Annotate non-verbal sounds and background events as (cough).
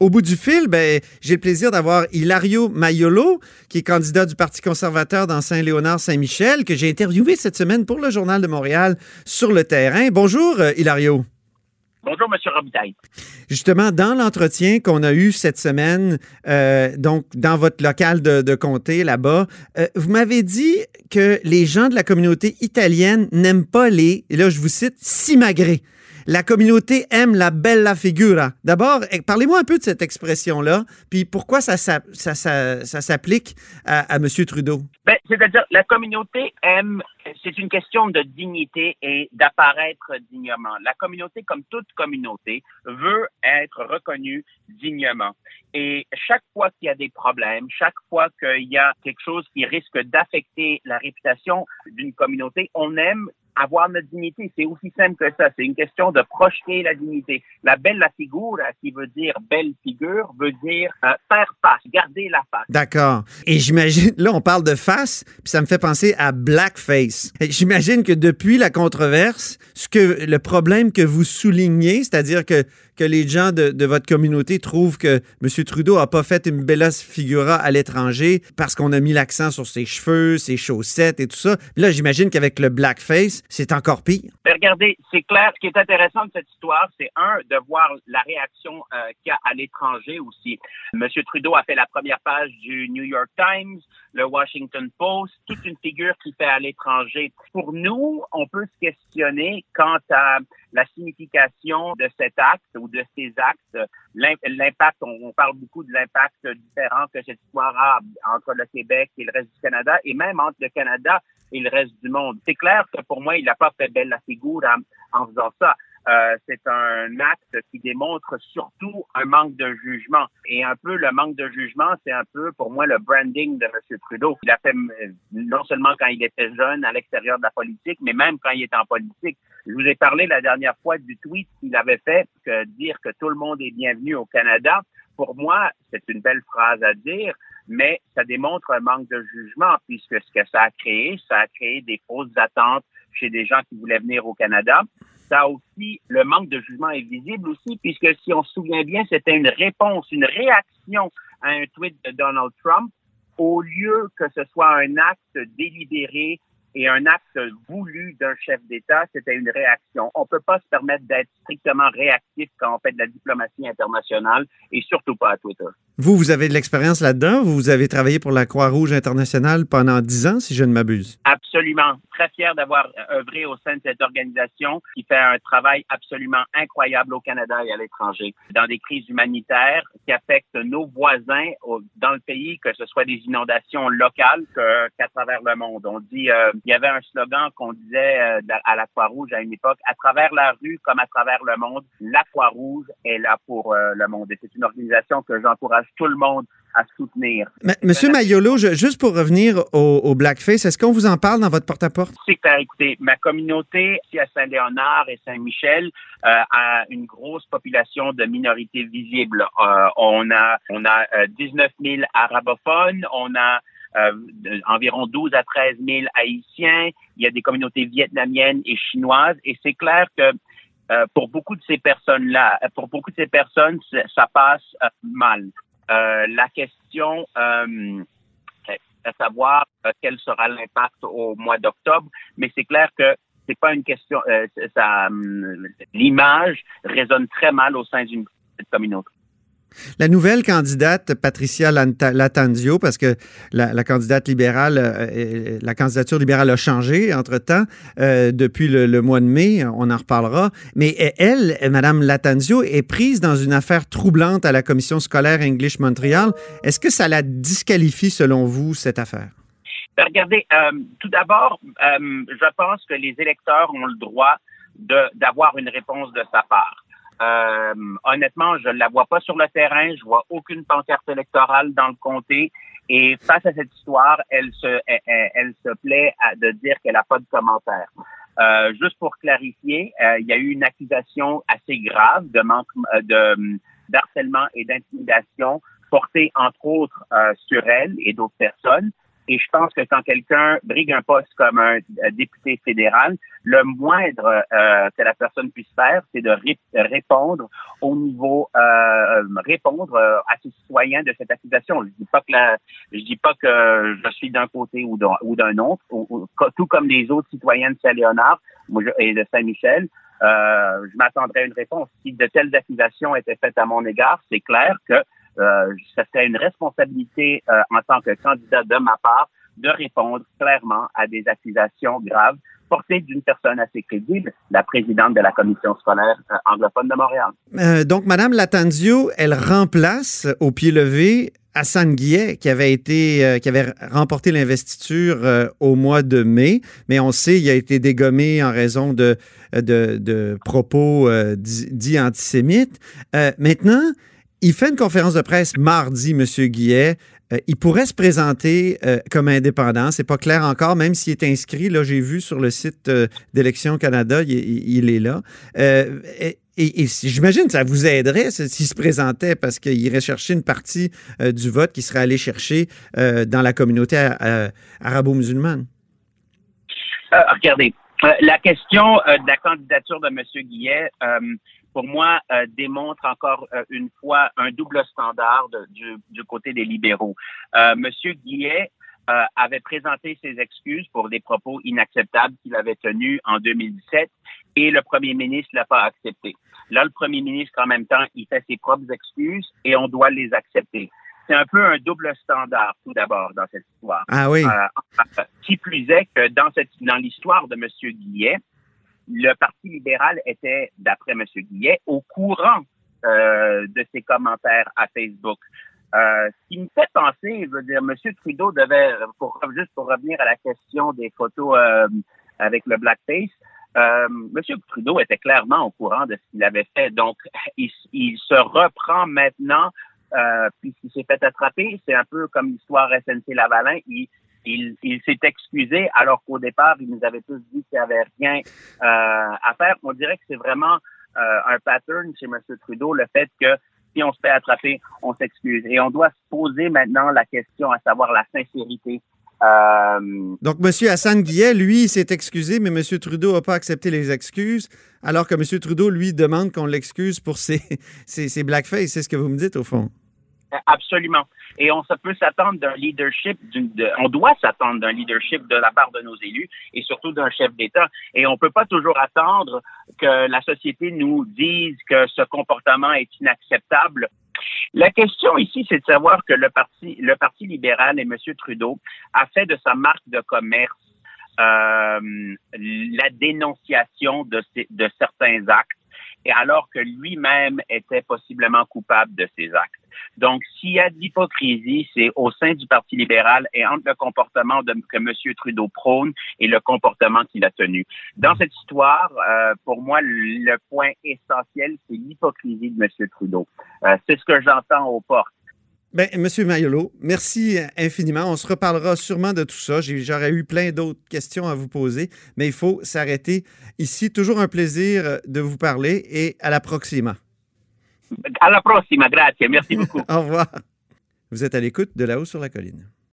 Au bout du fil, ben, j'ai le plaisir d'avoir Hilario Maiolo, qui est candidat du Parti conservateur dans Saint-Léonard-Saint-Michel, que j'ai interviewé cette semaine pour le Journal de Montréal sur le terrain. Bonjour, euh, Hilario. Bonjour, M. Robitaille. Justement, dans l'entretien qu'on a eu cette semaine, euh, donc dans votre local de, comté là-bas, euh, vous m'avez dit que les gens de la communauté italienne n'aiment pas les, et là je vous cite, simagrés. La communauté aime la bella figura. D'abord, eh, parlez-moi un peu de cette expression-là, puis pourquoi ça, s'applique à, à, M. Trudeau? Ben, C'est-à-dire, la communauté aime, c'est une question de dignité et d'apparaître dignement. La communauté, comme toute communauté, veut être reconnue dignement. Et chaque fois qu'il y a des problèmes, chaque fois qu'il y a quelque chose qui risque d'affecter la réputation d'une communauté, on aime avoir notre dignité. C'est aussi simple que ça. C'est une question de projeter la dignité. La bella figura, qui veut dire belle figure, veut dire euh, faire face, garder la face. D'accord. Et j'imagine, là, on parle de face, puis ça me fait penser à blackface. J'imagine que depuis la controverse, ce que le problème que vous soulignez, c'est-à-dire que que les gens de, votre communauté trouvent que M. Trudeau n'a pas fait une bella figura à l'étranger parce qu'on a mis l'accent sur ses cheveux, ses chaussettes et tout ça. là, j'imagine qu'avec le blackface, c'est encore pire. Mais regardez, c'est clair. Ce qui est intéressant de cette histoire, c'est un, de voir la réaction euh, qu'il y a à l'étranger aussi. M. Trudeau a fait la première page du New York Times, le Washington Post, toute une figure qui fait à l'étranger. Pour nous, on peut se questionner quant à la signification de cet acte de ces actes, l'impact, on, parle beaucoup de l'impact différent que cette histoire a entre le Québec et le reste du Canada et même entre le Canada et le reste du monde. C'est clair que pour moi, il n'a pas fait belle la figure en faisant ça. Euh, c'est un acte qui démontre surtout un manque de jugement. Et un peu le manque de jugement, c'est un peu pour moi le branding de M. Trudeau. Il a fait non seulement quand il était jeune à l'extérieur de la politique, mais même quand il était en politique. Je vous ai parlé la dernière fois du tweet qu'il avait fait, que dire que tout le monde est bienvenu au Canada. Pour moi, c'est une belle phrase à dire, mais ça démontre un manque de jugement puisque ce que ça a créé, ça a créé des fausses attentes chez des gens qui voulaient venir au Canada ça aussi, le manque de jugement est visible aussi, puisque si on se souvient bien, c'était une réponse, une réaction à un tweet de Donald Trump, au lieu que ce soit un acte délibéré et un acte voulu d'un chef d'État, c'était une réaction. On ne peut pas se permettre d'être strictement réactif quand on fait de la diplomatie internationale et surtout pas à Twitter. Vous, vous avez de l'expérience là-dedans. Vous avez travaillé pour la Croix-Rouge internationale pendant dix ans, si je ne m'abuse. Absolument. Très fier d'avoir œuvré au sein de cette organisation qui fait un travail absolument incroyable au Canada et à l'étranger dans des crises humanitaires qui affectent nos voisins dans le pays, que ce soit des inondations locales qu'à travers le monde. On dit, euh, il y avait un slogan qu'on disait euh, à la Croix-Rouge à une époque, à travers la rue comme à travers le monde, la Croix-Rouge est là pour euh, le monde. Et c'est une organisation que j'encourage tout le monde à soutenir. Monsieur Mayolo, juste pour revenir au, blackface, est-ce qu'on vous en parle dans votre porte-à-porte? C'est clair. Écoutez, ma communauté ici à Saint-Léonard et Saint-Michel euh, a une grosse population de minorités visibles. Euh, on a on a 19 euh, 000 arabophones, on a environ 12 à 13 000 haïtiens, il y a des communautés vietnamiennes et chinoises, et c'est clair que pour beaucoup de ces personnes-là, pour beaucoup de ces personnes, ça passe mal. Euh, la question euh, à savoir euh, quel sera l'impact au mois d'octobre, mais c'est clair que c'est pas une question. ça, l'image résonne très mal au sein d'une communauté. La nouvelle candidate, Patricia Latanzio, parce que la, candidate libérale, euh, la candidature libérale a changé entre-temps euh, depuis le, mois de mai, on en reparlera. Mais elle, Madame Latanzio, est prise dans une affaire troublante à la commission scolaire English Montréal. Est-ce que ça la disqualifie, selon vous, cette affaire? Ben, regardez, euh, tout d'abord, je pense que les électeurs ont le droit d'avoir une réponse de sa part. Euh, honnêtement, je ne la vois pas sur le terrain. Je vois aucune pancarte électorale dans le comté. Et face à cette histoire, elle se, elle, se plaît à, de dire qu'elle n'a pas de commentaire. Euh, juste pour clarifier, euh, il y a eu une accusation assez grave de manque euh, de d'harcèlement et d'intimidation portée entre autres sur elle et d'autres personnes. Et je pense que quand quelqu'un brigue un poste comme un euh, député fédéral, le moindre euh, que la personne puisse faire, c'est de répondre au niveau euh, répondre à ces citoyens de cette accusation. Je dis pas que je dis pas que je suis d'un côté ou d'un autre, tout comme les autres citoyens de Saint-Léonard et de Saint-Michel. je m'attendrais à une réponse. Si de telles accusations étaient faites à mon égard, c'est clair que euh, serait une responsabilité en tant que candidat de ma part de répondre clairement à des accusations graves portée d'une personne assez crédible, la présidente de la commission scolaire euh, anglophone de Montréal. Euh, donc, Madame Latanzio, elle remplace au pied levé Hassan Guillet, qui avait été, euh, qui avait remporté l'investiture au mois de mai, mais on sait il a été dégommé en raison de, de, propos dits antisémites. maintenant, il fait une conférence de presse mardi, M. Guillet, euh, il pourrait se présenter euh, comme indépendant. C'est pas clair encore, même s'il est inscrit. Là, j'ai vu sur le site euh, d'Élections Canada, il, est là. et, j'imagine que ça vous aiderait s'il se présentait parce qu'il irait chercher une partie du vote qui serait allé chercher dans la communauté arabo-musulmane. regardez, la question de la candidature de M. Guillet, pour moi, euh, démontre encore euh, une fois un double standard du, du, côté des libéraux. Euh, Monsieur Guillet euh, avait présenté ses excuses pour des propos inacceptables qu'il avait tenus en 2017 et le premier ministre l'a pas accepté. Là, le premier ministre, en même temps, il fait ses propres excuses et on doit les accepter. C'est un peu un double standard, tout d'abord, dans cette histoire. Ah oui. qui plus est que dans cette, dans l'histoire de Monsieur Guillet, le Parti libéral était, d'après M. Guillet, au courant euh, de ses commentaires à Facebook. Euh, ce qui me fait penser, je veux dire, M. Trudeau devait, pour, juste pour revenir à la question des photos euh, avec le blackface, euh, M. Trudeau était clairement au courant de ce qu'il avait fait. Donc, il, il se reprend maintenant, euh, puisqu'il s'est fait attraper. C'est un peu comme l'histoire SNC-Lavalin. Il, il, s'est excusé alors qu'au départ, il nous avait tous dit qu'il n'y avait rien euh, à faire. On dirait que c'est vraiment euh, un pattern chez M. Trudeau, le fait que si on se fait attraper, on s'excuse. Et on doit se poser maintenant la question, à savoir la sincérité. Euh, Donc, M. Hassan Guillet, lui, s'est excusé, mais M. Trudeau n'a pas accepté les excuses, alors que M. Trudeau, lui, demande qu'on l'excuse pour ses, (laughs) ses, ses blackface. C'est ce que vous me dites, au fond. Absolument. Et on peut s'attendre d'un leadership, on doit s'attendre d'un leadership de la part de nos élus et surtout d'un chef d'État. Et on peut pas toujours attendre que la société nous dise que ce comportement est inacceptable. La question ici, c'est de savoir que le parti, le parti libéral et M. Trudeau a fait de sa marque de commerce euh, la dénonciation de, de certains actes, et alors que lui-même était possiblement coupable de ces actes. Donc, s'il y a de l'hypocrisie, c'est au sein du Parti libéral et entre le comportement de, que M. Trudeau prône et le comportement qu'il a tenu. Dans cette histoire, euh, pour moi, le point essentiel, c'est l'hypocrisie de M. Trudeau. Euh, c'est ce que j'entends aux portes. Bien, Monsieur Mayolo, merci infiniment. On se reparlera sûrement de tout ça. J'aurais eu plein d'autres questions à vous poser, mais il faut s'arrêter ici. Toujours un plaisir de vous parler et à la proxima. Alla prossima, grazie, merci beaucoup. (laughs) Au revoir. Vous êtes à l'écoute de là-haut sur la colline.